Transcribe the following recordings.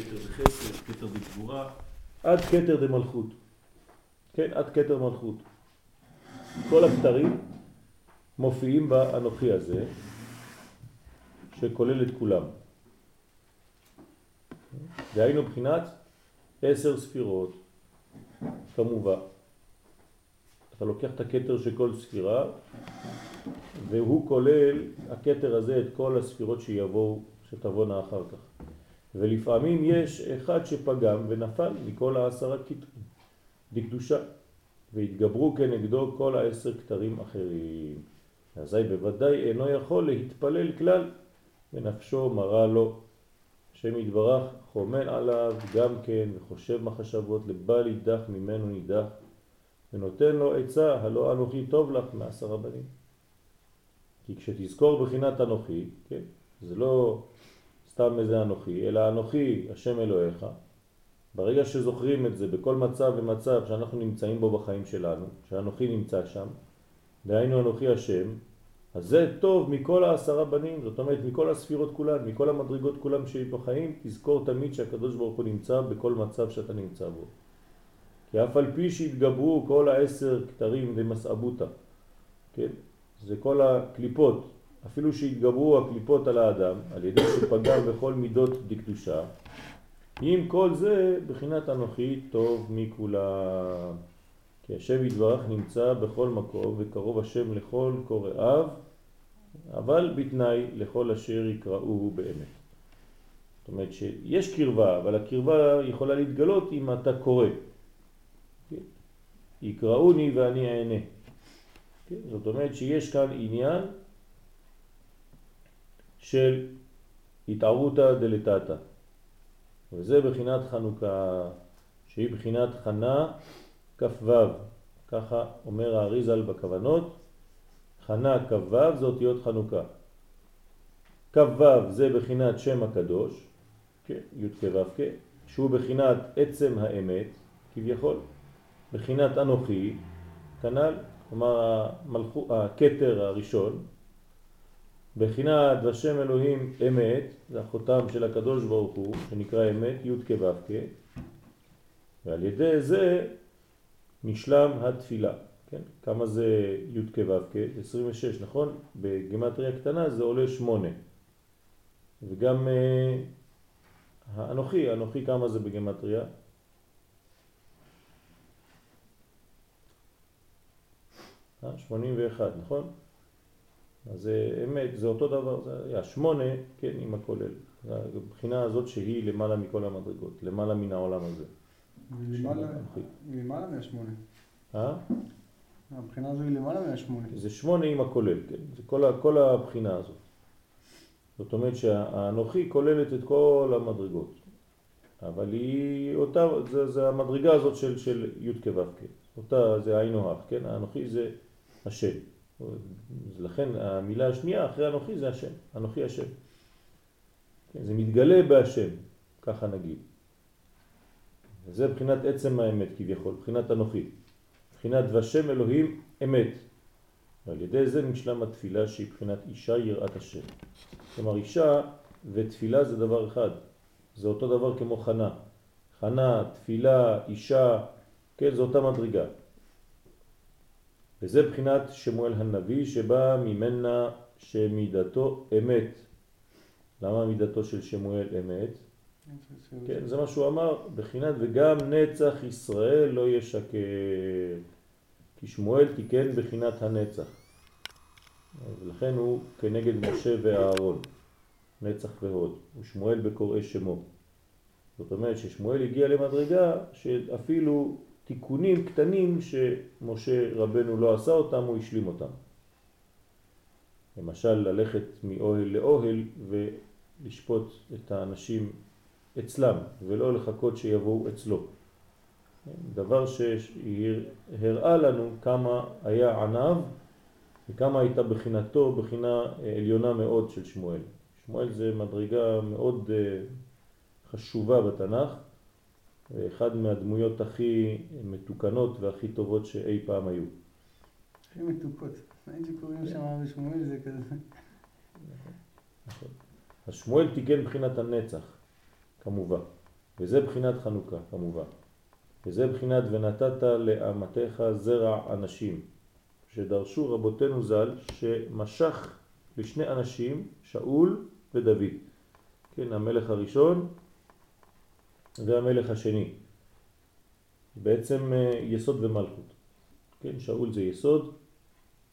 כתר בחסד, כתר בגבורה. עד כתר דמלכות. כן, עד כתר מלכות. כל הכתרים מופיעים באנוכי הזה, שכולל את כולם. דהיינו בחינת עשר ספירות, כמובן. אתה לוקח את הכתר של כל ספירה, והוא כולל, הכתר הזה, את כל הספירות שיבואו, שתבואנה אחר כך. ולפעמים יש אחד שפגם ונפל מכל העשרה כתרים, בקדושה, והתגברו כנגדו כל העשר כתרים אחרים. אזי בוודאי אינו יכול להתפלל כלל, ונפשו מראה לו. השם יתברך חומן עליו גם כן, וחושב מחשבות לבל יידח ממנו נידח, ונותן לו עצה, הלא אנוכי טוב לך מעשר הבנים. כי כשתזכור בחינת אנוכי, כן, זה לא סתם איזה אנוכי, אלא אנוכי השם אלוהיך, ברגע שזוכרים את זה בכל מצב ומצב שאנחנו נמצאים בו בחיים שלנו, שאנוכי נמצא שם, דהיינו אנוכי השם, אז זה טוב מכל העשרה בנים, זאת אומרת מכל הספירות כולן, מכל המדרגות כולם שהיא בחיים, תזכור תמיד שהקדוש ברוך הוא נמצא בכל מצב שאתה נמצא בו. כי אף על פי שהתגברו כל העשר כתרים ומסעבותה, כן? זה כל הקליפות, אפילו שהתגברו הקליפות על האדם, על ידי שפגם בכל מידות דקדושה, עם כל זה, בחינת אנוכי טוב מכולם. כי השם יתברך נמצא בכל מקום וקרוב השם לכל קוראיו, אבל בתנאי לכל אשר יקראוהו באמת. זאת אומרת שיש קרבה, אבל הקרבה יכולה להתגלות אם אתה קורא. כן? יקראוני ואני אענה. כן? זאת אומרת שיש כאן עניין של התערותא דלתתא. וזה בחינת חנוכה, שהיא בחינת חנה כ"ו, ככה אומר האריזל בכוונות, חנה כ"ו זה אותיות חנוכה. כ"ו זה בחינת שם הקדוש, כן, י' כו' כ', שהוא בחינת עצם האמת, כביכול, בחינת אנוכי, כנ"ל, כלומר הכתר הראשון, בחינת ושם אלוהים אמת, זה החותם של הקדוש ברוך הוא, שנקרא אמת, י' כו' כ', ועל ידי זה נשלם התפילה. כן? כמה זה י' כו' כ'? 26, נכון? בגימטריה קטנה זה עולה 8. וגם אה, האנוכי, האנוכי כמה זה בגימטריה? אה, 81, נכון? אז זה אמת, זה אותו דבר, זה היה שמונה, כן, עם הכולל. הבחינה הזאת שהיא למעלה מכל המדרגות, למעלה מן העולם הזה. למעלה מהשמונה. אה? הבחינה הזו היא למעלה מהשמונה. זה שמונה עם הכולל, כן. זה כל, כל הבחינה הזאת. זאת אומרת שהאנוכי כוללת את כל המדרגות. אבל היא אותה, זה, זה המדרגה הזאת של, של י' כו' כן. אותה זה היינו הך, כן? האנוכי זה השם. לכן המילה השנייה אחרי אנוכי זה השם, אנוכי השם. כן, זה מתגלה בהשם, ככה נגיד. זה בחינת עצם האמת כביכול, בחינת אנוכי. בחינת ושם אלוהים אמת. ועל ידי זה נשלם התפילה שהיא בחינת אישה יראת השם. כלומר אישה ותפילה זה דבר אחד. זה אותו דבר כמו חנה. חנה, תפילה, אישה, כן, זה אותה מדרגה. וזה בחינת שמואל הנביא שבא ממנה שמידתו אמת. למה מידתו של שמואל אמת? כן, זה מה שהוא אמר, בחינת וגם נצח ישראל לא ישקר, כי שמואל תיקן בחינת הנצח. ולכן הוא כנגד משה ואהרון, נצח והוד, ושמואל בקוראי שמו. זאת אומרת ששמואל הגיע למדרגה שאפילו תיקונים קטנים שמשה רבנו לא עשה אותם, הוא השלים אותם. למשל ללכת מאוהל לאוהל ולשפוט את האנשים אצלם ולא לחכות שיבואו אצלו. דבר שהראה לנו כמה היה ענב וכמה הייתה בחינתו, בחינה עליונה מאוד של שמואל. שמואל זה מדרגה מאוד אה, חשובה בתנ"ך ואחד מהדמויות הכי מתוקנות והכי טובות שאי פעם היו. הכי מתוקות. אין שקוראים שם בשמואל זה כזה. נכון. אז שמואל תיקן בחינת הנצח. כמובן. וזה בחינת חנוכה כמובן. וזה בחינת ונתת לאמתך זרע אנשים, שדרשו רבותינו ז"ל, שמשך לשני אנשים, שאול ודוד. כן, המלך הראשון והמלך השני. בעצם אה, יסוד ומלכות. כן, שאול זה יסוד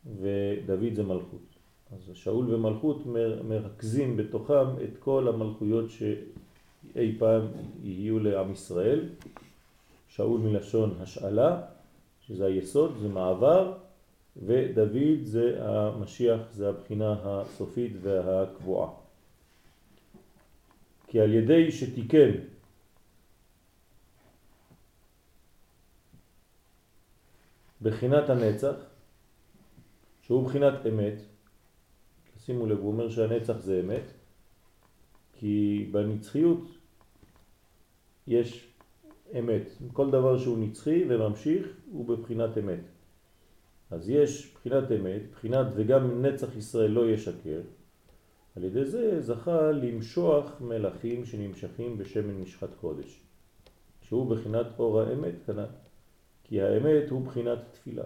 ודוד זה מלכות. אז שאול ומלכות מרכזים בתוכם את כל המלכויות שאי פעם יהיו לעם ישראל. שאול מלשון השאלה, שזה היסוד, זה מעבר, ודוד זה המשיח, זה הבחינה הסופית והקבועה. כי על ידי שתיקן בחינת הנצח, שהוא בחינת אמת, שימו לב, הוא אומר שהנצח זה אמת, כי בנצחיות יש אמת. כל דבר שהוא נצחי וממשיך הוא בבחינת אמת. אז יש בחינת אמת, בחינת וגם נצח ישראל לא ישקר, על ידי זה זכה למשוח מלאכים שנמשכים בשמן משחת קודש, שהוא בחינת אור האמת כנ"ל, כי האמת הוא בחינת תפילה,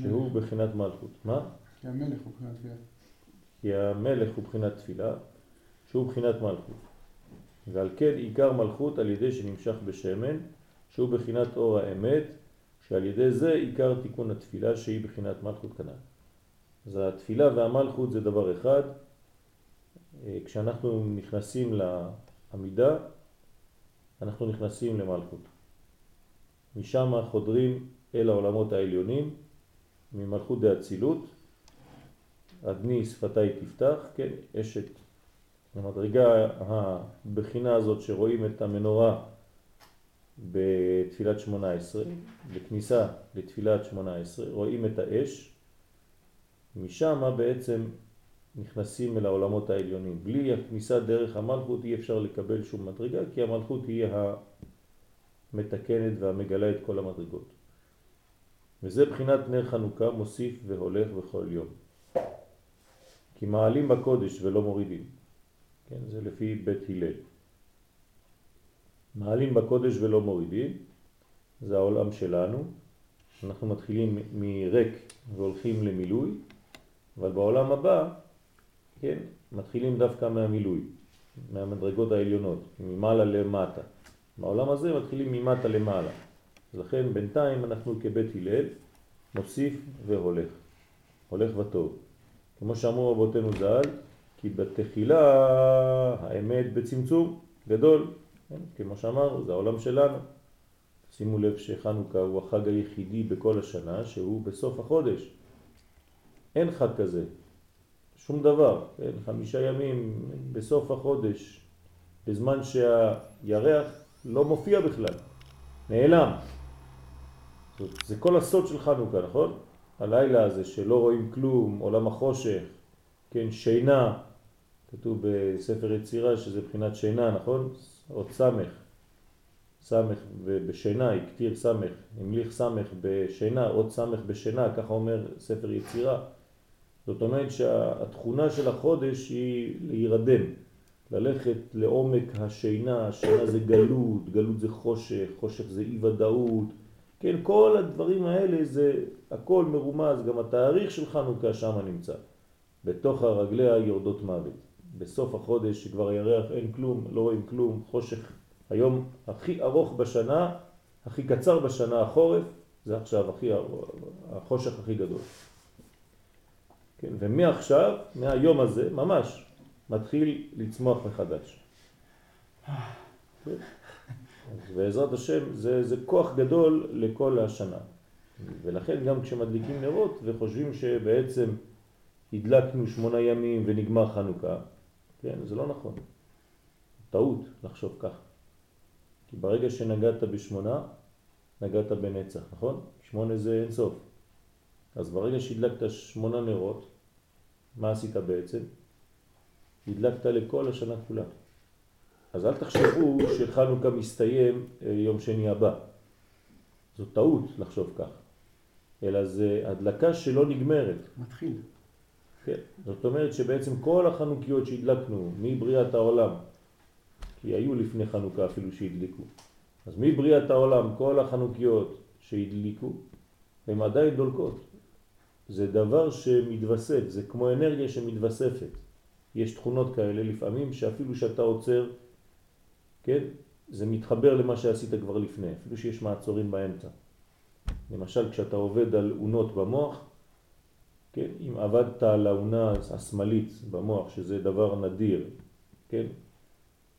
שהוא בחינת מלכות. מה? כי המלך הוא בחינת תפילה. כי המלך הוא בחינת תפילה, שהוא בחינת מלכות. ועל כן עיקר מלכות על ידי שנמשך בשמן, שהוא בחינת אור האמת, שעל ידי זה עיקר תיקון התפילה שהיא בחינת מלכות כנ"ל. אז התפילה והמלכות זה דבר אחד. אה, כשאנחנו נכנסים לעמידה, אנחנו נכנסים למלכות. משם חודרים אל העולמות העליונים, ממלכות דאצילות, אדני שפתיי תפתח, כן, אשת המדרגה הבחינה הזאת שרואים את המנורה בתפילת שמונה עשרה, בכניסה לתפילת שמונה עשרה, רואים את האש, משם בעצם נכנסים אל העולמות העליונים. בלי הכניסה דרך המלכות אי אפשר לקבל שום מדרגה, כי המלכות היא המתקנת והמגלה את כל המדרגות. וזה בחינת נר חנוכה מוסיף והולך בכל יום. כי מעלים בקודש ולא מורידים. כן, זה לפי בית הלל. מעלים בקודש ולא מורידים, זה העולם שלנו. אנחנו מתחילים מריק והולכים למילוי, אבל בעולם הבא, כן, מתחילים דווקא מהמילוי, מהמדרגות העליונות, ממעלה למטה. בעולם הזה מתחילים ממטה למעלה. לכן בינתיים אנחנו כבית הלל מוסיף והולך, הולך וטוב. כמו שאמרו רבותינו ז"ל, כי בתחילה האמת בצמצום גדול, כן? כמו שאמרנו, זה העולם שלנו. שימו לב שחנוכה הוא החג היחידי בכל השנה שהוא בסוף החודש. אין חג כזה, שום דבר, כן? חמישה ימים בסוף החודש, בזמן שהירח לא מופיע בכלל, נעלם. זאת, זה כל הסוד של חנוכה, נכון? הלילה הזה שלא רואים כלום, עולם החושך, כן, שינה, כתוב בספר יצירה שזה בחינת שינה, נכון? עוד סמך, סמך בשינה, הקטיר סמך, המליך סמך בשינה, עוד סמך בשינה, ככה אומר ספר יצירה. זאת אומרת שהתכונה של החודש היא להירדם, ללכת לעומק השינה, השינה זה גלות, גלות זה חושך, חושך זה אי ודאות, כן, כל הדברים האלה זה הכל מרומז, גם התאריך של חנוכה שם נמצא, בתוך הרגליה יורדות מוות. בסוף החודש שכבר הירח אין כלום, לא רואים כלום, חושך. היום הכי ארוך בשנה, הכי קצר בשנה החורף, זה עכשיו הכי, החושך הכי גדול. כן, ומעכשיו, מהיום הזה, ממש, מתחיל לצמוח מחדש. אז השם זה, זה כוח גדול לכל השנה. ולכן גם כשמדליקים נרות וחושבים שבעצם הדלקנו שמונה ימים ונגמר חנוכה, כן, זה לא נכון. טעות לחשוב כך. כי ברגע שנגעת בשמונה, נגעת בנצח, נכון? שמונה זה אין סוף. אז ברגע שהדלקת שמונה נרות, מה עשית בעצם? הדלקת לכל השנה כולה. אז אל תחשבו שחנוכה מסתיים אה, יום שני הבא. זו טעות לחשוב כך. אלא זה הדלקה שלא נגמרת. מתחיל. כן, זאת אומרת שבעצם כל החנוכיות שהדלקנו מבריאת העולם, כי היו לפני חנוכה אפילו שהדליקו. אז מבריאת העולם, כל החנוכיות שהדליקו, הן עדיין דולקות. זה דבר שמתווסף, זה כמו אנרגיה שמתווספת. יש תכונות כאלה לפעמים שאפילו שאתה עוצר, כן, זה מתחבר למה שעשית כבר לפני, אפילו שיש מעצורים באמצע. למשל כשאתה עובד על אונות במוח, כן, אם עבדת על האונה השמאלית במוח, שזה דבר נדיר, כן,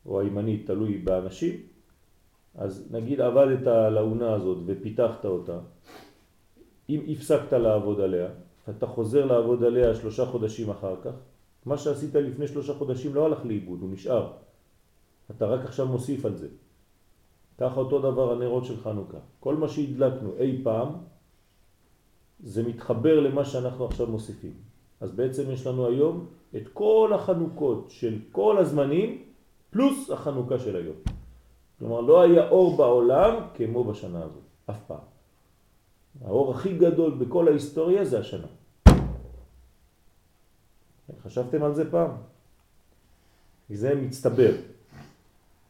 או הימנית, תלוי באנשים, אז נגיד עבדת על האונה הזאת ופיתחת אותה, אם הפסקת לעבוד עליה, אתה חוזר לעבוד עליה שלושה חודשים אחר כך, מה שעשית לפני שלושה חודשים לא הלך לאיבוד, הוא נשאר. אתה רק עכשיו מוסיף על זה. ככה אותו דבר הנרות של חנוכה. כל מה שהדלקנו אי פעם, זה מתחבר למה שאנחנו עכשיו מוסיפים. אז בעצם יש לנו היום את כל החנוכות של כל הזמנים, פלוס החנוכה של היום. כלומר, לא היה אור בעולם כמו בשנה הזאת, אף פעם. האור הכי גדול בכל ההיסטוריה זה השנה. חשבתם על זה פעם? זה מצטבר.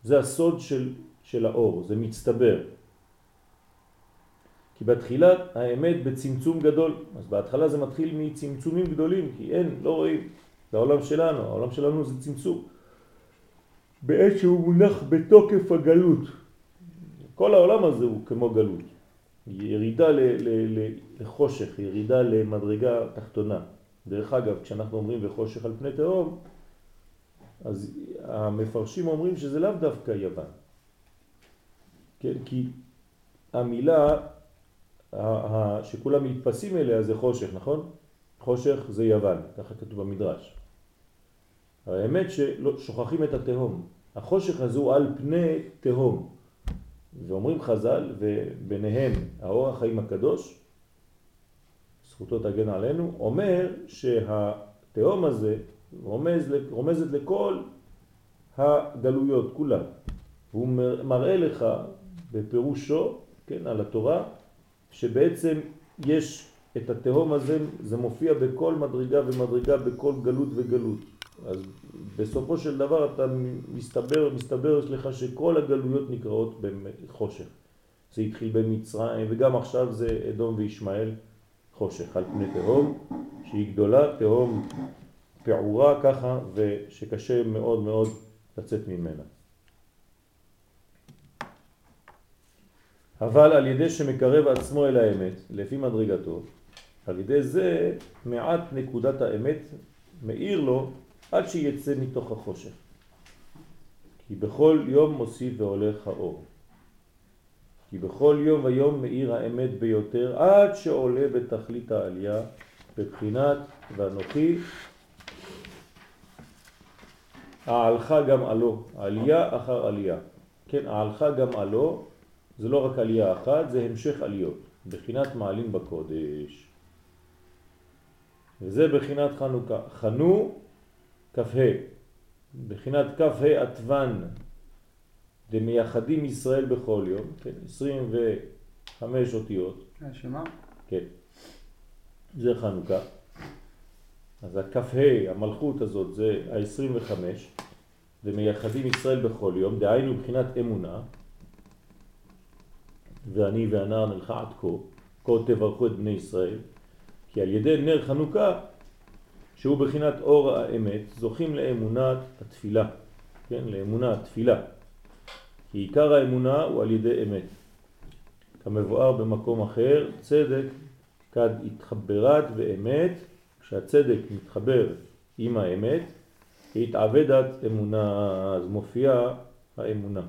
זה הסוד של, של האור, זה מצטבר. כי בתחילה האמת בצמצום גדול, אז בהתחלה זה מתחיל מצמצומים גדולים, כי אין, לא רואים. זה העולם שלנו, העולם שלנו זה צמצום. בעת שהוא מונח בתוקף הגלות. כל העולם הזה הוא כמו גלות. ירידה ל, ל, ל, לחושך, ירידה למדרגה תחתונה. דרך אגב, כשאנחנו אומרים וחושך על פני תהום, אז המפרשים אומרים שזה לאו דווקא יוון. כן, כי המילה שכולם מתפסים אליה זה חושך, נכון? חושך זה יוון, ככה כתוב במדרש. האמת ששוכחים את התהום. החושך הזה הוא על פני תהום. ואומרים חז"ל, וביניהם האור החיים הקדוש, זכותו תגן עלינו, אומר שהתהום הזה רומז, רומזת לכל הגלויות, כולם. והוא מראה לך בפירושו, כן, על התורה, שבעצם יש את התהום הזה, זה מופיע בכל מדרגה ומדרגה, בכל גלות וגלות. אז בסופו של דבר אתה מסתבר, מסתבר לך שכל הגלויות נקראות בחושך. זה התחיל במצרים וגם עכשיו זה אדום וישמעאל חושך על פני תהום שהיא גדולה, תהום פעורה ככה ושקשה מאוד מאוד לצאת ממנה. אבל על ידי שמקרב עצמו אל האמת, לפי מדרגתו, על ידי זה מעט נקודת האמת מאיר לו עד שיצא מתוך החושך. כי בכל יום מוסיף והולך האור. כי בכל יום ויום מאיר האמת ביותר עד שעולה בתכלית העלייה בבחינת ואנוכי העלך גם עלו, עלייה אחר עלייה. כן, העלך גם עלו, זה לא רק עלייה אחת, זה המשך עליות, בחינת מעלים בקודש. וזה בחינת חנוכה. חנו כ"ה, בחינת כ"ה עטוון דמייחדים ישראל בכל יום, כן, 25 אותיות. שמה? כן, זה חנוכה. אז הכ"ה, המלכות הזאת, זה ה-25, ומייחדים ישראל בכל יום, דהיינו בחינת אמונה, ואני והנער נלכה עד כה, כה תברכו את בני ישראל, כי על ידי נר חנוכה שהוא בחינת אור האמת, זוכים לאמונת התפילה, כן, לאמונה התפילה. כי עיקר האמונה הוא על ידי אמת. כמבואר במקום אחר, צדק כד התחברת ואמת, כשהצדק מתחבר עם האמת, התעבדת אמונה, אז מופיעה האמונה.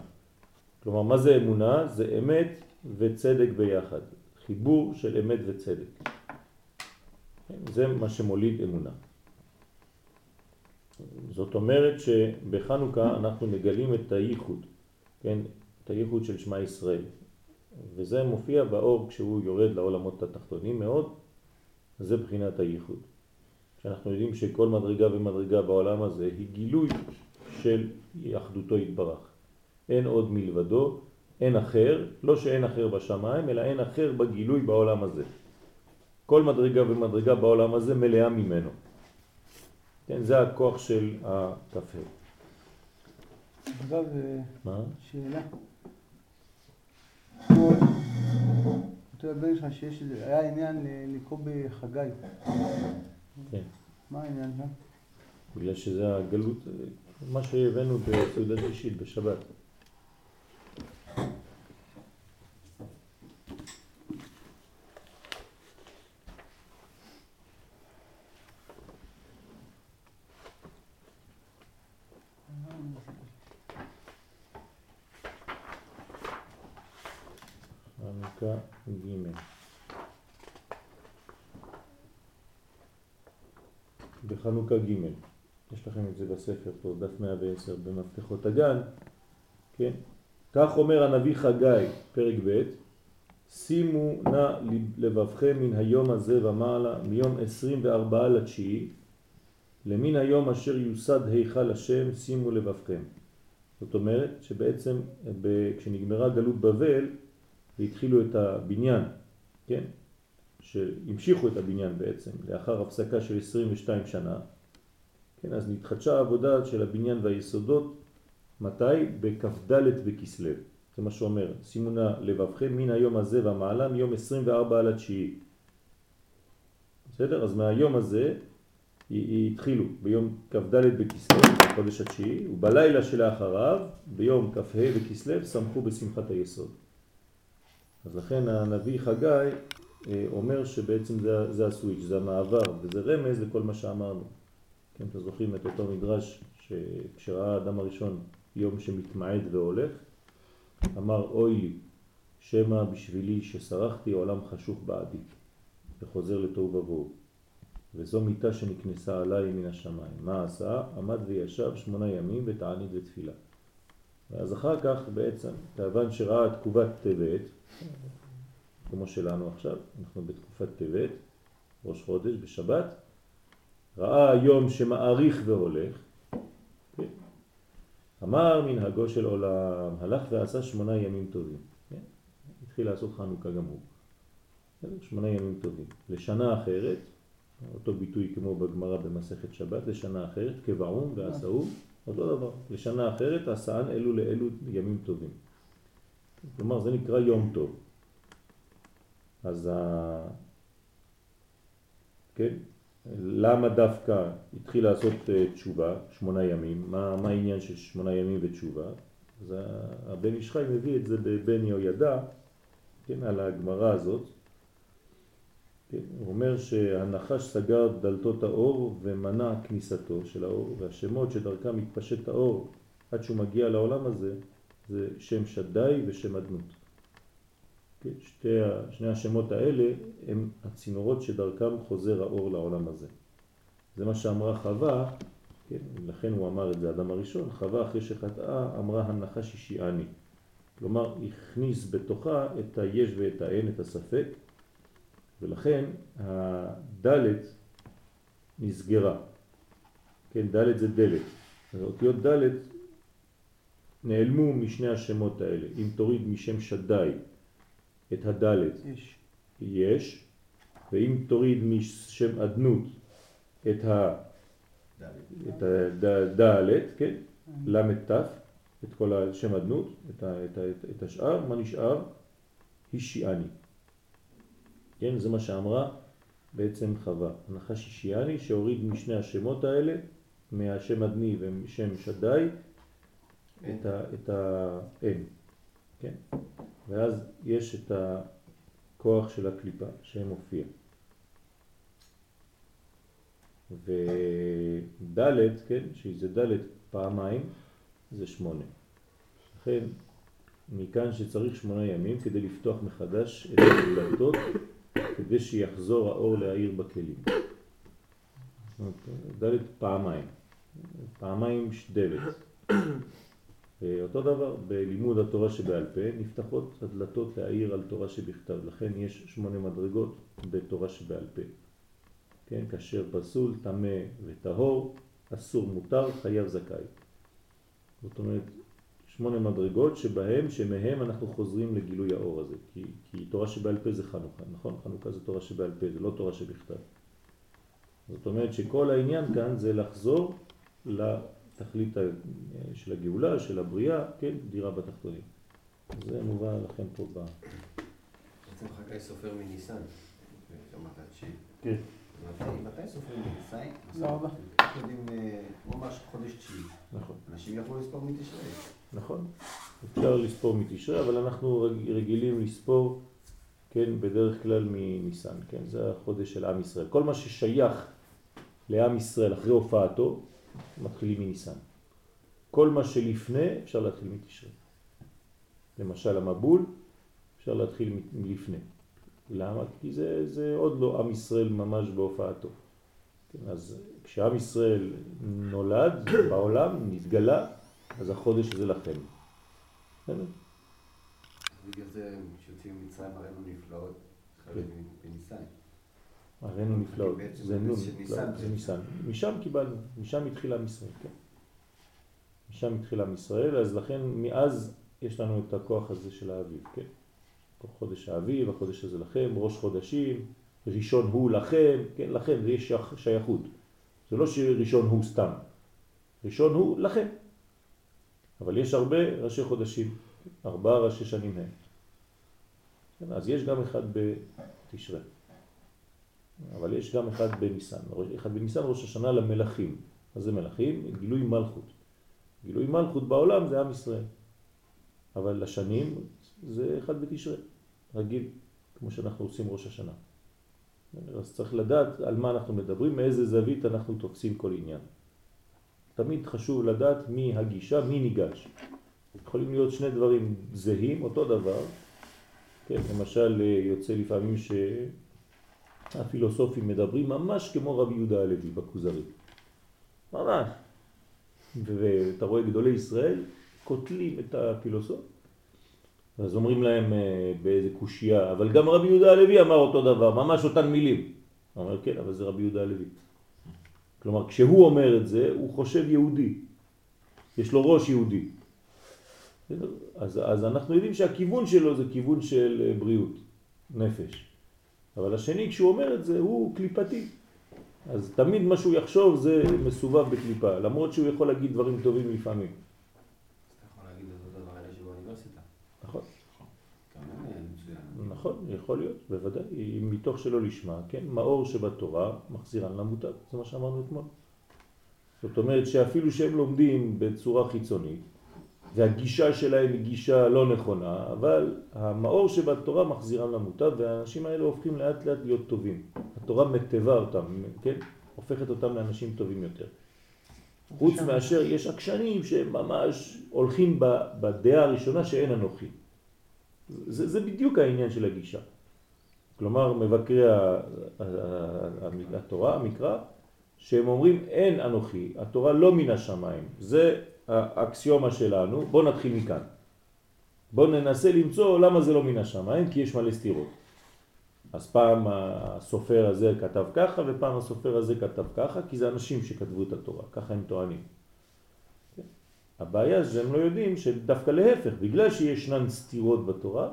כלומר, מה זה אמונה? זה אמת וצדק ביחד. חיבור של אמת וצדק. זה מה שמוליד אמונה. זאת אומרת שבחנוכה אנחנו מגלים את הייחוד, כן, את הייחוד של שמע ישראל. וזה מופיע באור כשהוא יורד לעולמות התחתונים מאוד, זה בחינת הייחוד. שאנחנו יודעים שכל מדרגה ומדרגה בעולם הזה היא גילוי של אחדותו יתברך. אין עוד מלבדו, אין אחר, לא שאין אחר בשמיים, אלא אין אחר בגילוי בעולם הזה. כל מדרגה ומדרגה בעולם הזה מלאה ממנו. כן, זה הכוח של הכ"ה. אגב, אה? שאלה. כותב הבן שלך שיש, היה עניין ל- לקרוא בחגי. כן. מה העניין שם? בגלל שזה הגלות, מה שהבאנו בסעודה שישית בשבת. חנוכה ג' בחנוכה ג' יש לכם את זה בספר פה, דף 110 במפתחות הגן, כן? כך אומר הנביא חגי, פרק ב', שימו נא לבבכם מן היום הזה ומעלה, מיום 24 לתשיעי, למן היום אשר יוסד היכל השם, שימו לבבכם. זאת אומרת שבעצם כשנגמרה גלות בבל והתחילו את הבניין, כן? שהמשיכו את הבניין בעצם לאחר הפסקה של 22 שנה, כן, אז נתחדשה העבודה של הבניין והיסודות, מתי? בכ"ד בכסלו. זה מה שאומר, שימו נא לבבכם מן היום הזה ומעלה מיום 24 על התשיעי. בסדר? אז מהיום הזה התחילו ביום כ"ד בכסלו, בחודש התשיעי, ובלילה שלאחריו, ביום כ"ה בכסלו, שמחו בשמחת היסוד. אז לכן הנביא חגי אה, אומר שבעצם זה, זה הסוויץ', זה המעבר, וזה רמז לכל מה שאמרנו. כן, אתם זוכרים את אותו מדרש שכשראה האדם הראשון יום שמתמעד והולך, אמר אוי לי, שמא בשבילי ששרחתי עולם חשוך בעדי, וחוזר לתוהו ובוהו. וזו מיטה שנכנסה עליי מן השמיים. מה עשה? עמד וישב שמונה ימים בתענית ותפילה. ואז אחר כך בעצם, כיוון שראה תקובת טבת, כמו שלנו עכשיו, אנחנו בתקופת טבת, ראש חודש, בשבת, ראה היום שמאריך והולך, כן? אמר מנהגו של עולם, הלך ועשה שמונה ימים טובים. כן? התחיל לעשות חנוכה גם הוא. בסדר? שמונה ימים טובים. לשנה אחרת, אותו ביטוי כמו בגמרא במסכת שבת, לשנה אחרת, כבעום ועשהו, אותו דבר. לשנה אחרת, עשאן אלו לאלו ימים טובים. כלומר, זה נקרא יום טוב. אז ה... כן? למה דווקא התחיל לעשות אה, תשובה, שמונה ימים? מה, מה העניין של שמונה ימים ותשובה? אז הבן איש חי מביא את זה בבן יהוידע, כן, על הגמרא הזאת. כן, הוא אומר שהנחש סגר דלתות האור ומנע כניסתו של האור, והשמות שדרכם מתפשט האור עד שהוא מגיע לעולם הזה, זה שם שדי ושם אדנות. כן, שתי, שני השמות האלה הם הצינורות שדרכם חוזר האור לעולם הזה. זה מה שאמרה חווה, כן, לכן הוא אמר את זה האדם הראשון, חווה אחרי שחטאה אמרה הנחש השיעני. כלומר, הכניס בתוכה את היש ואת האין, את הספק, ולכן הדלת נסגרה. כן, דלת זה דלת. האותיות דלת נעלמו משני השמות האלה. אם תוריד משם שדי את הדלת יש. יש, ואם תוריד משם אדנות את ה... הדלת, כן, למד תף, את כל השם אדנות, את, ה, את, ה, את, את השאר, מה נשאר? הישיעני. כן, זה מה שאמרה בעצם חווה. הנחש הישיעני שהוריד משני השמות האלה, מהשם אדני ומשם שדי, את ה- את האם, כן? ואז יש את הכוח של הקליפה שמופיע. ודלת, כן, שזה דלת פעמיים, זה שמונה. לכן, מכאן שצריך שמונה ימים כדי לפתוח מחדש את הדלתות, כדי שיחזור האור להעיר בכלים. דלת פעמיים, פעמיים דלת. ואותו דבר, בלימוד התורה שבעל פה נפתחות הדלתות להעיר על תורה שבכתב, לכן יש שמונה מדרגות בתורה שבעל פה. כן, כאשר פסול, טמא וטהור, אסור מותר, חייב זכאי. זאת אומרת, שמונה מדרגות שבהם, שמהם אנחנו חוזרים לגילוי האור הזה, כי, כי תורה שבעל פה זה חנוכה, נכון? חנוכה זה תורה שבעל פה, זה לא תורה שבכתב. זאת אומרת שכל העניין כאן זה לחזור תכלית של הגאולה, של הבריאה, כן, דירה בתחתונים. זה מובא לכם פה ב... בעצם חגי סופר מניסן. שמעת תשיעי. כן. מתי- סופרים מניסן? לא, אבל- יודעים, אה, ממש חודש תשיעי. נכון. אנשים יכלו לספור מתשרי. נכון. אפשר לספור מתשרי, אבל אנחנו רג- רגילים לספור, כן, בדרך כלל מניסן, כן, זה החודש של עם ישראל. כל מה ששייך לעם ישראל אחרי הופעתו, מתחילים מניסן. כל מה שלפני אפשר להתחיל מתשרי. למשל המבול, אפשר להתחיל מלפני. למה? כי זה, זה עוד לא עם ישראל ממש בהופעתו. כן, אז כשעם ישראל נולד בעולם, נתגלה, אז החודש הזה לכם. בסדר? בגלל זה כשיוצאים ממצרים הראינו נפלאות. הראינו נפלאות, זה נון, לא, זה ניסן. משם קיבלנו, משם התחיל עם ישראל, כן. משם התחיל עם ישראל, אז לכן מאז יש לנו את הכוח הזה של האביב, כן. חודש האביב, החודש הזה לכם, ראש חודשים, ראשון הוא לכם, כן, לכם, זה יש שייכות. זה לא שראשון הוא סתם, ראשון הוא לכם. אבל יש הרבה ראשי חודשים, ארבעה ראשי שנים הם. כן, אז יש גם אחד בתשרי. אבל יש גם אחד בניסן, אחד בניסן ראש השנה למלכים. מה זה מלכים? גילוי מלכות. גילוי מלכות בעולם זה עם ישראל. אבל לשנים זה אחד בתשרי, רגיל, כמו שאנחנו עושים ראש השנה. אז צריך לדעת על מה אנחנו מדברים, מאיזה זווית אנחנו תופסים כל עניין. תמיד חשוב לדעת מי הגישה, מי ניגש. יכולים להיות שני דברים זהים, אותו דבר. כן, למשל יוצא לפעמים ש... הפילוסופים מדברים ממש כמו רבי יהודה הלוי בכוזרי. ממש. ואתה רואה גדולי ישראל קוטלים את הפילוסוף. אז אומרים להם אה, באיזה קושייה, אבל גם רבי יהודה הלוי אמר אותו דבר, ממש אותן מילים. הוא אומר, כן, אבל זה רבי יהודה הלוי. כלומר, כשהוא אומר את זה, הוא חושב יהודי. יש לו ראש יהודי. אז, אז אנחנו יודעים שהכיוון שלו זה כיוון של אה, בריאות, נפש. אבל השני כשהוא אומר את זה הוא קליפתי. אז תמיד מה שהוא יחשוב זה מסובב בקליפה, למרות שהוא יכול להגיד דברים טובים לפעמים. נכון, מצוין. נכון, יכול להיות, בוודאי, אם מתוך שלא לשמה, כן, מאור שבתורה מחזירן למוטב, זה מה שאמרנו אתמול. זאת אומרת שאפילו שהם לומדים בצורה חיצונית, והגישה שלהם היא גישה לא נכונה, אבל המאור שבתורה מחזירם למוטב, והאנשים האלה הופכים לאט לאט להיות טובים. התורה מטבע אותם, כן? הופכת אותם לאנשים טובים יותר. חוץ מאשר יש עקשנים שהם ממש הולכים בדעה הראשונה שאין אנוכי. זה, זה בדיוק העניין של הגישה. כלומר, מבקרי התורה, המקרא, שהם אומרים אין אנוכי, התורה לא מן השמיים, זה האקסיומה שלנו, בואו נתחיל מכאן. בואו ננסה למצוא למה זה לא מן השמיים, כי יש מלא סתירות. אז פעם הסופר הזה כתב ככה, ופעם הסופר הזה כתב ככה, כי זה אנשים שכתבו את התורה, ככה הם טוענים. הבעיה זה שהם לא יודעים שדווקא להפך, בגלל שישנן סתירות בתורה,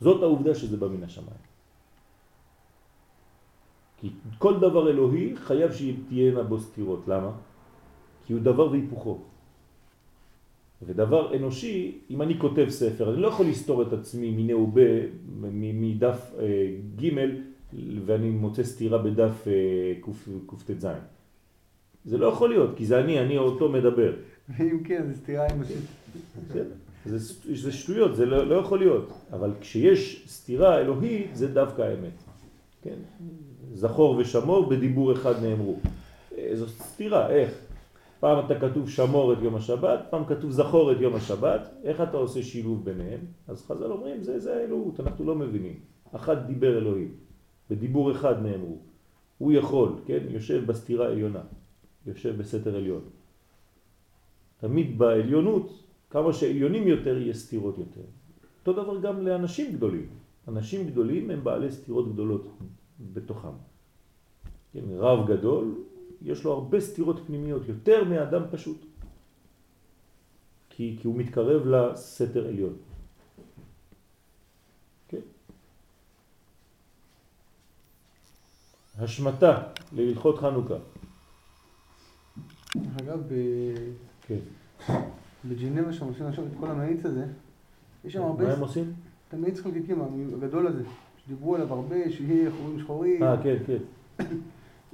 זאת העובדה שזה בא מן השמיים. כי כל דבר אלוהי חייב שתהיינה בו סתירות. למה? כי הוא דבר והיפוכו. ודבר אנושי, אם אני כותב ספר, אני לא יכול לסתור את עצמי מיני ובה מדף אה, ג' ואני מוצא סתירה בדף אה, קט"ז. זה לא יכול להיות, כי זה אני, אני אותו מדבר. ואם כן, זה סתירה אנושית. זה, זה שטויות, זה לא, לא יכול להיות. אבל כשיש סתירה אלוהית, זה דווקא האמת. כן? זכור ושמור בדיבור אחד נאמרו. אה, זו סתירה, איך? פעם אתה כתוב שמור את יום השבת, פעם כתוב זכור את יום השבת, איך אתה עושה שילוב ביניהם? אז חז"ל אומרים, זה, זה האלוהות, אנחנו לא מבינים. אחד דיבר אלוהים, בדיבור אחד נאמרו. הוא יכול, כן? יושב בסתירה עליונה, יושב בסתר עליון. תמיד בעליונות, כמה שעליונים יותר, יש סתירות יותר. אותו דבר גם לאנשים גדולים. אנשים גדולים הם בעלי סתירות גדולות בתוכם. כן, רב גדול, יש לו הרבה סתירות פנימיות, יותר מאדם פשוט. כי, כי הוא מתקרב לסתר עליון. כן. השמטה להלכות חנוכה. אגב, ב... כן. בג'ינבה שם עושים עכשיו את כל המאיץ הזה, יש שם מה הרבה, הם עושים? את המאיץ חלקיקים הגדול הזה, שדיברו עליו הרבה, שיהיה חורים שחורים, אה, כן, כן.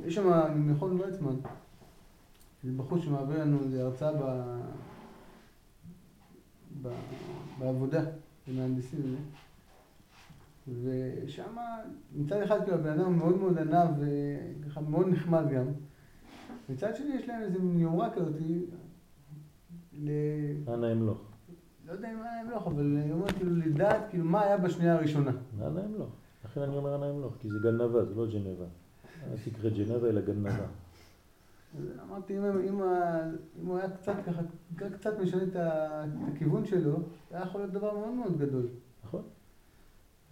יש שם ממכון ויצמן, בחוץ שמעביר לנו איזה הרצאה ב... ב... בעבודה, במהנדסים. ושם מצד אחד כאילו הבן אדם מאוד מאוד ענב וככה מאוד נחמד גם. מצד שני יש להם איזה מין יומרה כזאת, ל... אנא אמלוך. לא יודע אם היה אמלוך, אבל היא אומרת כאילו לדעת כאילו מה היה בשנייה הראשונה. אנא אמלוך. לכן אני אומר אנא אמלוך, כי זה גנבה, זה לא ג'נבה. אל תקרא ג'נבה אלא גנבה. אז אמרתי, אם, אם, ה- אם הוא היה קצת ככה, קצת משנה את הכיוון שלו, זה היה יכול להיות דבר מאוד מאוד גדול. נכון?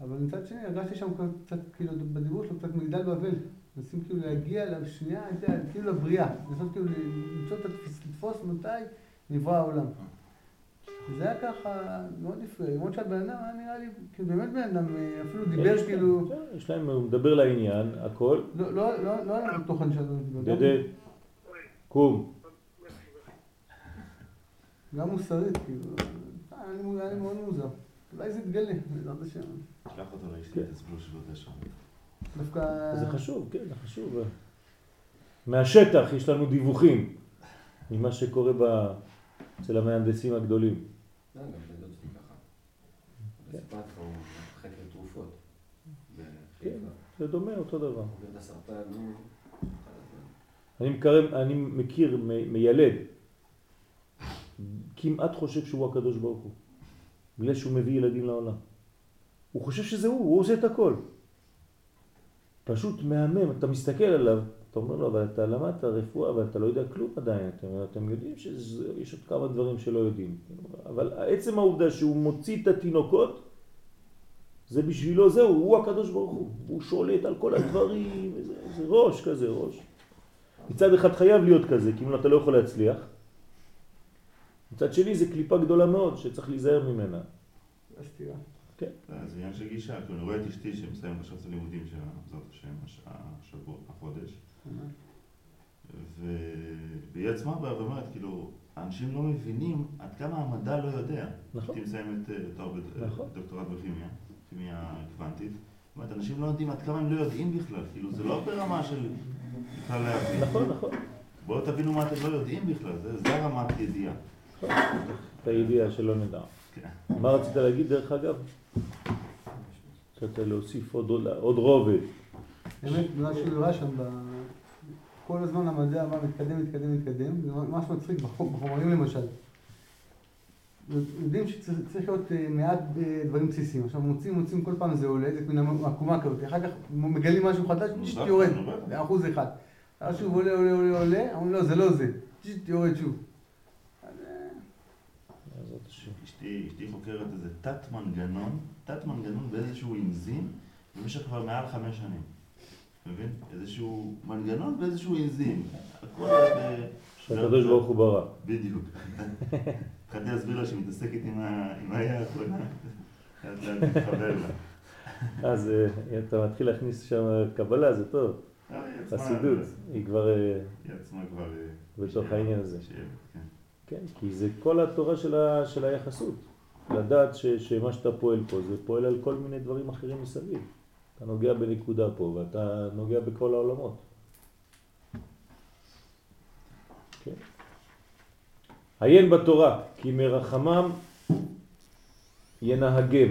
אבל מצד שני, הרגשתי שם קצת, כאילו, בדיבור שלו קצת מגדל בבל. מנסים כאילו להגיע לשנייה, כאילו לבריאה. לנסות כאילו למצוא את התפוס, לתפוס מתי נברא העולם. וזה היה ככה מאוד יפה, למרות שהבן אדם היה נראה לי, כאילו באמת בן אדם, אפילו דיבר כאילו, בסדר, יש להם, הוא מדבר לעניין, הכל. לא, לא, לא, לא היה תוכן של. דדה, קום. גם מוסרית, כאילו, אה, היה לי- מאוד מוזר. אולי זה יתגלה, בעזרת השם. שלח אותו לאשתי, כן. תסבלו שלא תשם. דווקא... זה חשוב, כן, זה חשוב. מהשטח יש לנו דיווחים ממה שקורה ב... אצל המהנדסים הגדולים. לא, גם בן דוד שלי ככה. בסיפרת הוא חקר תרופות. כן, בחיפה. זה דומה, אותו דבר. אני, מקרב, אני מכיר מיילד, כמעט חושב שהוא הקדוש ברוך הוא, בגלל שהוא מביא ילדים לעולם. הוא חושב שזה הוא, הוא עושה את הכל. פשוט מהמם, אתה מסתכל עליו, אתה אומר לו, אבל אתה למדת רפואה, אבל אתה לא יודע כלום עדיין, אתם, אתם יודעים שיש עוד כמה דברים שלא יודעים. אבל עצם העובדה שהוא מוציא את התינוקות, זה בשבילו זהו, הוא הקדוש ברוך הוא, הוא שולט על כל הדברים, זה, זה ראש כזה, ראש. מצד אחד חייב להיות כזה, כי אם לא אתה לא יכול להצליח. מצד שני זה קליפה גדולה מאוד שצריך להיזהר ממנה. הסתירה. זה עניין של גישה, כי אני רואה את אשתי שמסיימת עכשיו את הלימודים שלה, בעזרת השם, הש- השבוע, החודש, והיא עצמה באה ואומרת, כאילו, האנשים לא מבינים עד כמה המדע לא יודע. נכון. אשתי מסיימת אה, תואר נכון. בדוקטורט בכימיה, כימיה קוונטית. זאת אומרת, אנשים לא יודעים עד כמה הם לא יודעים בכלל, כאילו, זה לא ברמה של בכלל להבין. נכון, נכון. בואו תבינו מה אתם לא יודעים בכלל, זה, הרמת ידיעה. את הידיעה שלא נדע. כן. מה רצית להגיד דרך אגב? רצית להוסיף עוד רובד. באמת, מה שהוא הראה שם, כל הזמן המדע בא מתקדם, מתקדם, מתקדם, זה ממש מצחיק בחומ- בחומרים למשל. יודעים שצריך צריך להיות אה, מעט אה, דברים בסיסיים. עכשיו מוצאים, מוצאים כל פעם זה עולה, זה מין עקומה כזאת, אחר כך מגלים משהו חדש, פשוט יורד. באחוז אחד. אז שוב עולה, עולה, עולה, עולה, אומרים לא, זה לא זה, פשוט יורד שוב. אה. אשתי, חוקרת איזה תת מנגנון, תת מנגנון באיזשהו אנזים במשך כבר מעל חמש שנים. מבין? איזשהו מנגנון באיזשהו אנזים. הכל ב... שהקדוש ברוך הוא ברא. בדיוק. התחלתי להסביר לה שהיא מתעסקת עם ה- עם האי האחרונה. לאט לאט מתחבר לה. אז אה, אתה מתחיל להכניס שם קבלה, זה טוב. אה, היא חסידות. כבר אה, היא עצמה כבר... אה, בתוך העניין הזה. כן. כן, כי זה כל התורה של, היחסות. לדעת שמה שאתה פועל פה זה פועל על כל מיני דברים אחרים מסביב. אתה נוגע בנקודה פה ואתה נוגע בכל העולמות. כן. עיין בתורה, כי מרחמם ינהגם.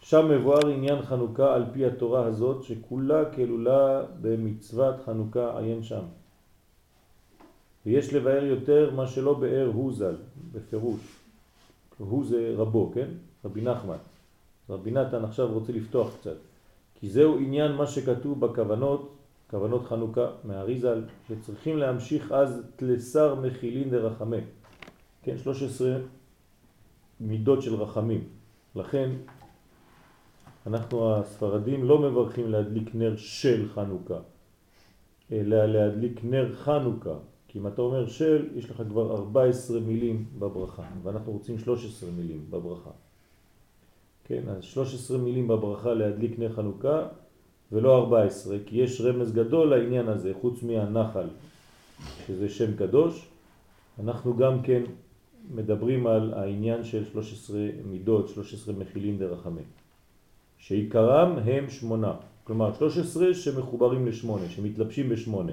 שם מבואר עניין חנוכה על פי התורה הזאת, שכולה כלולה במצוות חנוכה עיין שם. ויש לבאר יותר מה שלא באר הוא ז"ל, בפירוש. הוא זה רבו, כן? רבי נחמן. רבי נתן עכשיו רוצה לפתוח קצת. כי זהו עניין מה שכתוב בכוונות, כוונות חנוכה מהאריזל, שצריכים להמשיך אז תלסר מחילין דרחמה. כן, 13 מידות של רחמים. לכן אנחנו הספרדים לא מברכים להדליק נר של חנוכה, אלא להדליק נר חנוכה. כי אם אתה אומר של, יש לך כבר 14 מילים בברכה, ואנחנו רוצים 13 מילים בברכה. כן, אז 13 מילים בברכה להדליק נר חנוכה, ולא 14, כי יש רמז גדול לעניין הזה, חוץ מהנחל שזה שם קדוש. אנחנו גם כן מדברים על העניין של 13 מידות, 13 מכילים דרחמי, שעיקרם הם שמונה, כלומר 13 שמחוברים לשמונה, שמתלבשים בשמונה,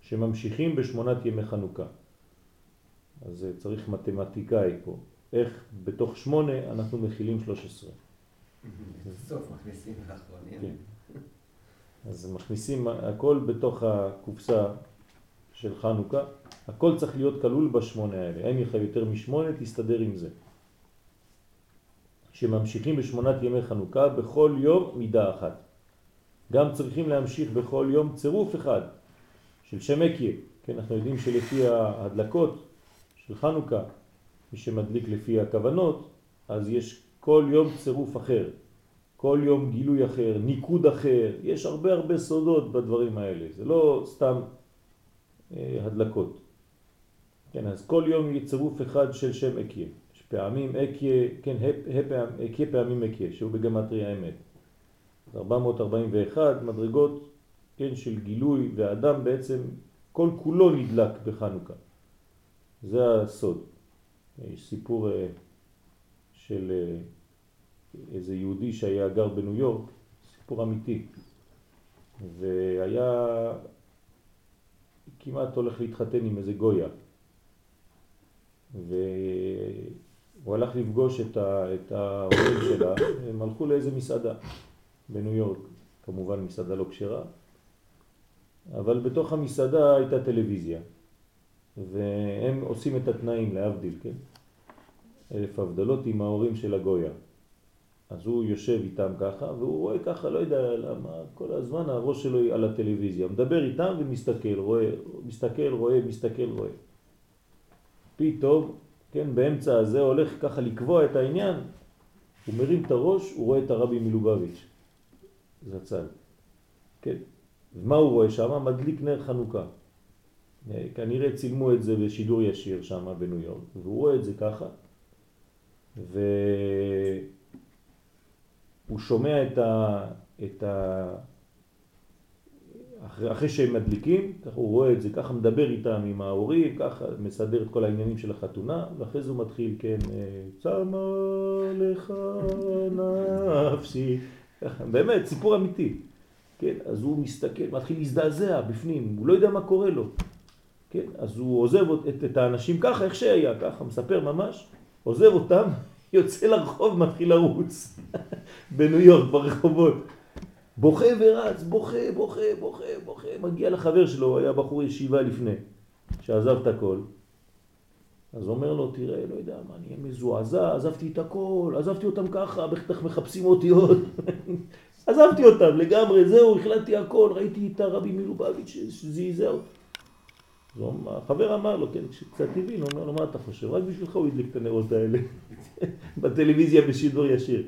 שממשיכים בשמונת ימי חנוכה. אז צריך מתמטיקאי פה, איך בתוך שמונה אנחנו מכילים 13. בסוף מכניסים לאחרונים. כן. אז מכניסים הכל בתוך הקופסה של חנוכה, הכל צריך להיות כלול בשמונה האלה, אין לך יותר משמונה, תסתדר עם זה. שממשיכים בשמונת ימי חנוכה בכל יום מידה אחת. גם צריכים להמשיך בכל יום צירוף אחד של שם אקיה. כן, אנחנו יודעים שלפי ההדלקות של חנוכה, מי שמדליק לפי הכוונות, אז יש כל יום צירוף אחר, כל יום גילוי אחר, ניקוד אחר, יש הרבה הרבה סודות בדברים האלה, זה לא סתם אה, הדלקות. כן, אז כל יום יהיה צירוף אחד של שם אקיה. יש פעמים אקיה, כן, אקיה פעמים אקיה, שהוא בגמטרי האמת. 441 מדרגות, כן, של גילוי, והאדם בעצם כל כולו נדלק בחנוכה. זה הסוד. יש סיפור אה, של אה, איזה יהודי שהיה גר בניו יורק, סיפור אמיתי, והיה כמעט הולך להתחתן עם איזה גויה. והוא הלך לפגוש את, את ההורים שלה, הם הלכו לאיזה מסעדה בניו יורק, כמובן מסעדה לא כשרה, אבל בתוך המסעדה הייתה טלוויזיה, והם עושים את התנאים להבדיל, כן? אלף הבדלות עם ההורים של הגויה. אז הוא יושב איתם ככה, והוא רואה ככה, לא יודע למה, כל הזמן הראש שלו על הטלוויזיה, מדבר איתם ומסתכל, רואה, מסתכל, רואה, מסתכל, רואה. פתאום, כן, באמצע הזה הולך ככה לקבוע את העניין, הוא מרים את הראש, הוא רואה את הרבי מלובביץ', זצ"ל, כן, ומה הוא רואה שם? מדליק נר חנוכה. כנראה צילמו את זה בשידור ישיר שם בניו יורק, והוא רואה את זה ככה, והוא שומע את ה... את ה... אחרי, אחרי שהם מדליקים, ככה הוא רואה את זה, ככה מדבר איתם עם ההורים, ככה מסדר את כל העניינים של החתונה, ואחרי זה הוא מתחיל, כן, צמה לך נפשי, ככה, באמת, סיפור אמיתי. כן, אז הוא מסתכל, מתחיל להזדעזע בפנים, הוא לא יודע מה קורה לו. כן, אז הוא עוזב את, את האנשים ככה, איך שהיה, ככה, מספר ממש, עוזב אותם, יוצא לרחוב, מתחיל לרוץ בניו יורק, ברחובות. בוכה ורץ, בוכה, בוכה, בוכה, בוכה, מגיע לחבר שלו, היה בחור ישיבה לפני, שעזב את הכל. אז אומר לו, תראה, לא יודע מה, אני מזועזע, עזבתי את הכל, עזבתי אותם ככה, בטח מחפשים אותי עוד. עזבתי אותם לגמרי, זהו, החלטתי הכל, ראיתי את הרבי מלובביץ' שזעזע אותי. החבר אמר לו, כן, כשקצת הבין, הוא אומר לו, מה אתה חושב? רק בשבילך הוא הדליק את הנרות האלה בטלוויזיה בשידור ישיר.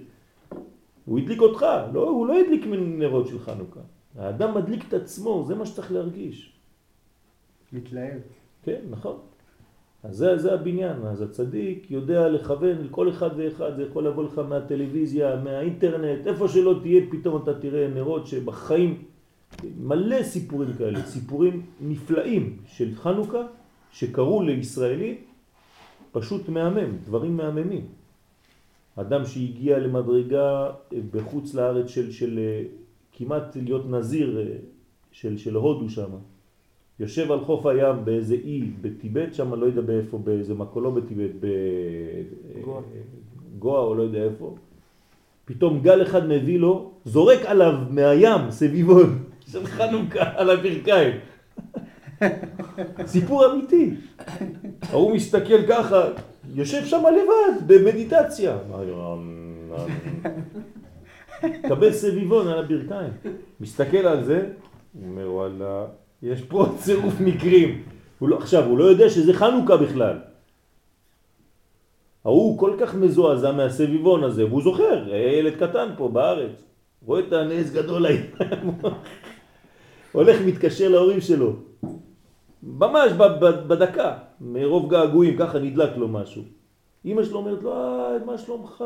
הוא הדליק אותך, לא, הוא לא הדליק מנרות של חנוכה. האדם מדליק את עצמו, זה מה שצריך להרגיש. מתלהב. כן, נכון. אז זה, זה הבניין, אז הצדיק יודע לכוון לכל אחד ואחד, זה יכול לבוא לך מהטלוויזיה, מהאינטרנט, איפה שלא תהיה, פתאום אתה תראה נרות שבחיים, מלא סיפורים כאלה, סיפורים נפלאים של חנוכה שקרו לישראלי, פשוט מהמם, דברים מהממים. אדם שהגיע למדרגה בחוץ לארץ של, של כמעט להיות נזיר של, של הודו שם, יושב על חוף הים באיזה אי בטיבט, שם לא יודע באיפה, באיזה מקום, לא בטיבט, בגואה או לא יודע איפה, פתאום גל אחד מביא לו, זורק עליו מהים סביבון של חנוכה על הברכיים. סיפור אמיתי. ההוא מסתכל ככה, יושב שם לבד, במדיטציה. קבל סביבון על הברכיים. מסתכל על זה, הוא אומר וואלה, יש פה צירוף מקרים. הוא לא, עכשיו, הוא לא יודע שזה חנוכה בכלל. ההוא כל כך מזועזע מהסביבון הזה, והוא זוכר, ילד קטן פה בארץ, רואה את הנס גדול הולך מתקשר להורים שלו, ממש בדקה, מרוב געגועים, ככה נדלק לו משהו. אמא שלו אומרת לו, אה, מה שלומך?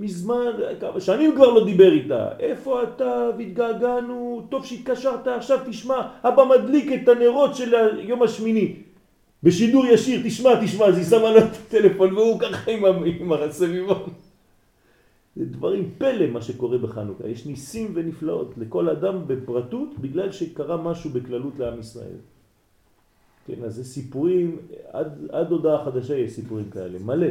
מזמן, שנים כבר לא דיבר איתה, איפה אתה? והתגעגענו, טוב שהתקשרת, עכשיו תשמע, אבא מדליק את הנרות של היום השמיני. בשידור ישיר, תשמע, תשמע, אז היא שמה לו את הטלפון והוא ככה עם הסביבון. זה דברים פלא מה שקורה בחנוכה, יש ניסים ונפלאות לכל אדם בפרטות בגלל שקרה משהו בכללות לעם ישראל. כן, אז זה סיפורים, עד, עד הודעה חדשה יש סיפורים כאלה, מלא.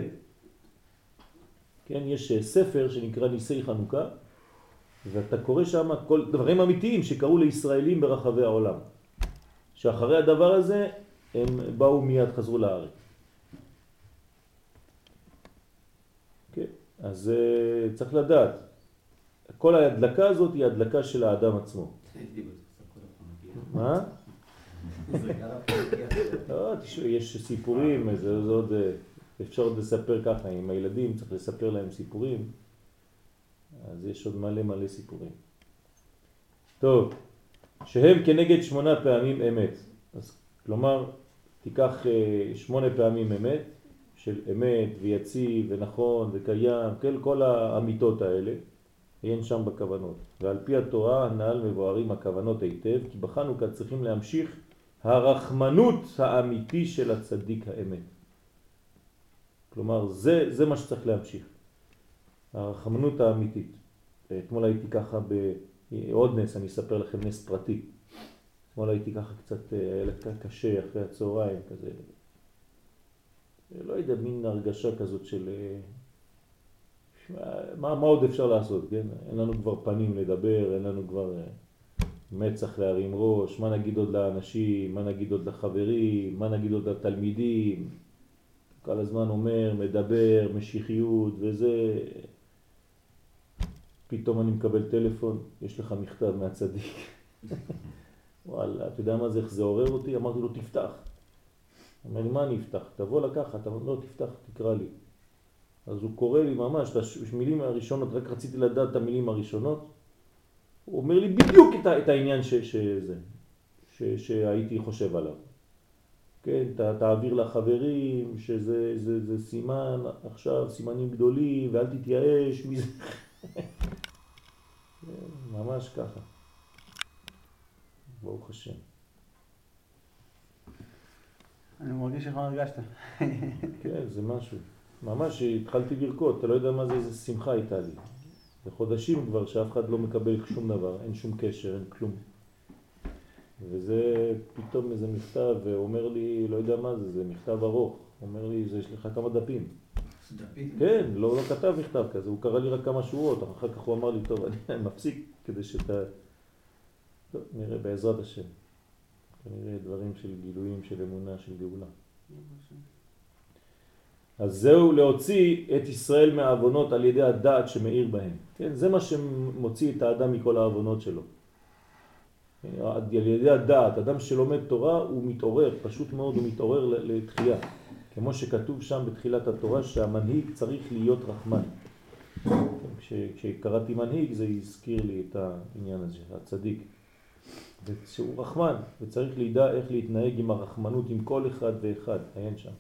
כן, יש ספר שנקרא ניסי חנוכה, ואתה קורא שם כל דברים אמיתיים שקרו לישראלים ברחבי העולם. שאחרי הדבר הזה הם באו מיד, חזרו לארץ. כן, אז uh, צריך לדעת, כל ההדלקה הזאת היא הדלקה של האדם עצמו. מה? לא, יש סיפורים, זה עוד, אה, אפשר עוד לספר ככה, עם הילדים צריך לספר להם סיפורים, אז יש עוד מלא מלא סיפורים. טוב, שהם כנגד שמונה פעמים אמת. אז כלומר, תיקח אה, שמונה פעמים אמת, של אמת ויציב ונכון וקיים, כל, כל האמיתות האלה, אין שם בכוונות. ועל פי התורה הנ"ל מבוארים הכוונות היטב, כי בחנוכה צריכים להמשיך הרחמנות האמיתי של הצדיק האמת. כלומר, זה, זה מה שצריך להמשיך. הרחמנות האמיתית. אתמול הייתי ככה בעוד נס, אני אספר לכם נס פרטי. אתמול הייתי ככה קצת, היה קשה אחרי הצהריים, כזה, לא יודע, מין הרגשה כזאת של... מה, מה עוד אפשר לעשות, כן? אין לנו כבר פנים לדבר, אין לנו כבר אה, מצח להרים ראש, מה נגיד עוד לאנשים, מה נגיד עוד לחברים, מה נגיד עוד לתלמידים. כל הזמן אומר, מדבר, משיחיות וזה. פתאום אני מקבל טלפון, יש לך מכתב מהצדיק. וואלה, אתה יודע מה זה, איך זה עורר אותי? אמרתי לו, תפתח. אומר לי, מה אני אפתח? תבוא לקחת, לו, לא, תפתח, תקרא לי. אז הוא קורא לי ממש את המילים הראשונות, רק רציתי לדעת את המילים הראשונות. הוא אומר לי בדיוק את, את העניין ש, שזה, ש, שהייתי חושב עליו. כן, ת, תעביר לחברים שזה זה, זה סימן עכשיו, סימנים גדולים, ואל תתייאש מזה. ממש ככה. ברוך השם. אני מרגיש איך הרגשת. כן, זה משהו. ממש התחלתי לרקוד, אתה לא יודע מה זה, איזה שמחה הייתה לי. זה חודשים כבר שאף אחד לא מקבל שום דבר, אין שום קשר, אין כלום. וזה פתאום איזה מכתב, ואומר לי, לא יודע מה זה, זה מכתב ארוך. אומר לי, זה יש לך כמה דפים. דפים? כן, לא, לא כתב מכתב כזה, הוא קרא לי רק כמה שורות, אחר כך הוא אמר לי, טוב, אני מפסיק כדי שאתה... טוב, נראה בעזרת השם. כנראה דברים של גילויים, של אמונה, של גאולה. אז זהו להוציא את ישראל מהאבונות על ידי הדעת שמאיר בהם. כן, זה מה שמוציא את האדם מכל האבונות שלו. על ידי הדעת, אדם שלומד תורה הוא מתעורר, פשוט מאוד הוא מתעורר לתחייה. כמו שכתוב שם בתחילת התורה שהמנהיג צריך להיות רחמן. כשקראתי מנהיג זה הזכיר לי את העניין הזה, הצדיק. שהוא רחמן, וצריך לידע איך להתנהג עם הרחמנות עם כל אחד ואחד, עיין שם.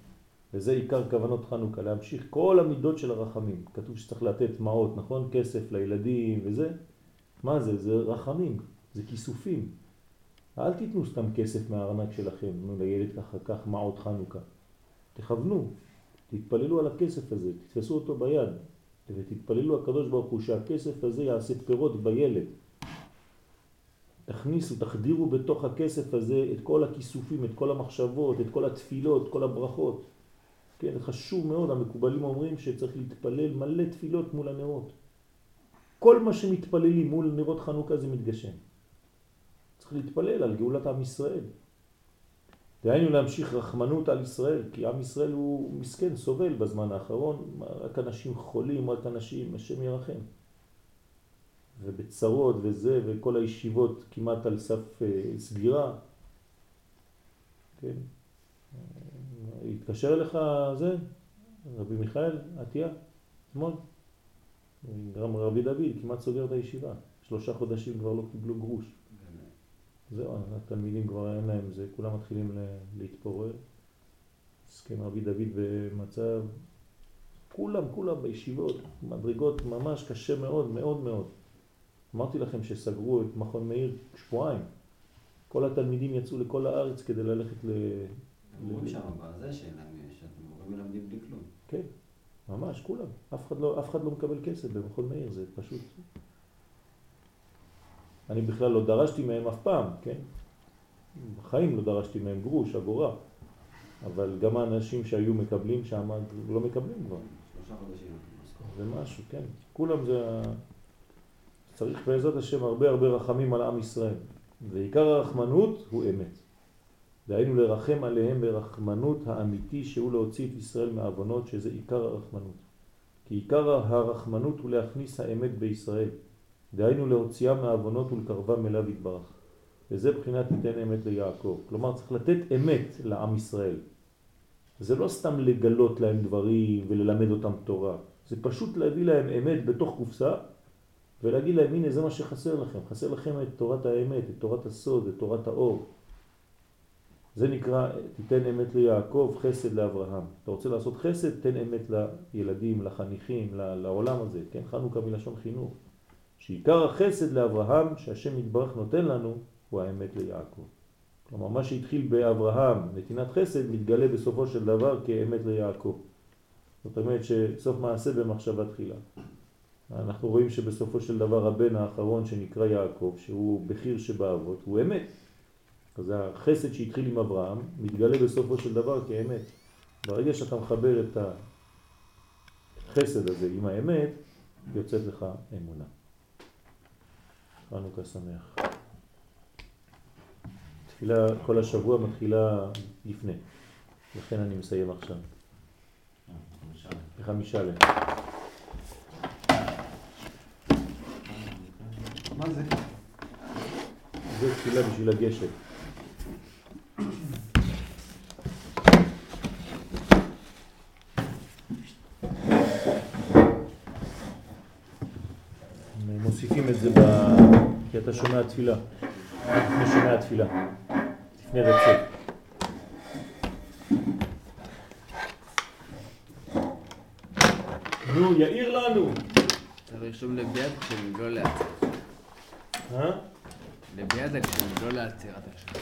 וזה עיקר כוונות חנוכה, להמשיך כל המידות של הרחמים. כתוב שצריך לתת מעות, נכון? כסף לילדים וזה. מה זה? זה רחמים, זה כיסופים. אל תיתנו סתם כסף מהארנק שלכם, תנו לילד ככה, כך מעות חנוכה. תכוונו, תתפללו על הכסף הזה, תתפסו אותו ביד, ותתפללו הקדוש ברוך הוא שהכסף הזה יעשה פירות בילד. תכניסו, תחדירו בתוך הכסף הזה את כל הכיסופים, את כל המחשבות, את כל התפילות, כל הברכות. כן, חשוב מאוד, המקובלים אומרים שצריך להתפלל מלא תפילות מול הנרות. כל מה שמתפללים מול נרות חנוכה זה מתגשם. צריך להתפלל על גאולת עם ישראל. דהיינו להמשיך רחמנות על ישראל, כי עם ישראל הוא מסכן, סובל בזמן האחרון, רק אנשים חולים, רק אנשים, השם ירחם. ובצרות וזה, וכל הישיבות כמעט על סף אה, סגירה. כן. התקשר אליך זה, רבי מיכאל עטיה, אתמול. גם רבי דוד כמעט סוגר את הישיבה. שלושה חודשים כבר לא קיבלו גרוש. זהו, התלמידים כבר אין להם זה, כולם מתחילים להתפורר. הסכם רבי דוד במצב, כולם, כולם בישיבות, מדרגות ממש קשה מאוד, מאוד מאוד. אמרתי לכם שסגרו את מכון מאיר שבועיים. כל התלמידים יצאו לכל הארץ כדי ללכת ל... אומרים שם בזה שאין להם, שאתם מורים מלמדים בלי כלום. כן, ממש, כולם. אף אחד לא, אף אחד לא מקבל כסף במכון מאיר, זה פשוט... אני בכלל לא דרשתי מהם אף פעם, כן? בחיים לא דרשתי מהם גרוש, אגורה. אבל גם האנשים שהיו מקבלים שם לא מקבלים כבר. שלושה חודשים. זה משהו, כן. כולם זה... צריך בעזרת השם הרבה הרבה רחמים על עם ישראל. ועיקר הרחמנות הוא אמת. דהיינו לרחם עליהם ברחמנות האמיתי שהוא להוציא את ישראל מהעוונות שזה עיקר הרחמנות. כי עיקר הרחמנות הוא להכניס האמת בישראל. דהיינו להוציאה מהעוונות ולקרבם אליו יתברך. וזה בחינת תיתן אמת ליעקב. כלומר צריך לתת אמת לעם ישראל. זה לא סתם לגלות להם דברים וללמד אותם תורה. זה פשוט להביא להם אמת בתוך קופסה ולהגיד להם הנה זה מה שחסר לכם. חסר לכם את תורת האמת, את תורת הסוד, את תורת האור. זה נקרא תיתן אמת ליעקב, חסד לאברהם. אתה רוצה לעשות חסד, תן אמת לילדים, לחניכים, לעולם הזה. כן, חנוכה מלשון חינוך. שעיקר החסד לאברהם שהשם יתברך נותן לנו הוא האמת ליעקב. כלומר מה שהתחיל באברהם, נתינת חסד, מתגלה בסופו של דבר כאמת ליעקב. זאת אומרת שסוף מעשה במחשבה תחילה. אנחנו רואים שבסופו של דבר הבן האחרון שנקרא יעקב, שהוא בחיר שבאבות, הוא אמת. אז החסד שהתחיל עם אברהם מתגלה בסופו של דבר כאמת. ברגע שאתה מחבר את החסד הזה עם האמת, יוצאת לך אמונה. חנוכה שמח. תפילה כל השבוע מתחילה לפני, לכן אני מסיים עכשיו, חמישה. בחמישה ל... מה זה? זה תפילה בשביל הגשם. מוסיפים את זה ב... כי אתה שומע תפילה, לפני שומע תפילה, לפני רצף. נו, יאיר לנו! צריך לרשום לביד כשהם לא אה? לביד כשהם לא להצר אתה עכשיו.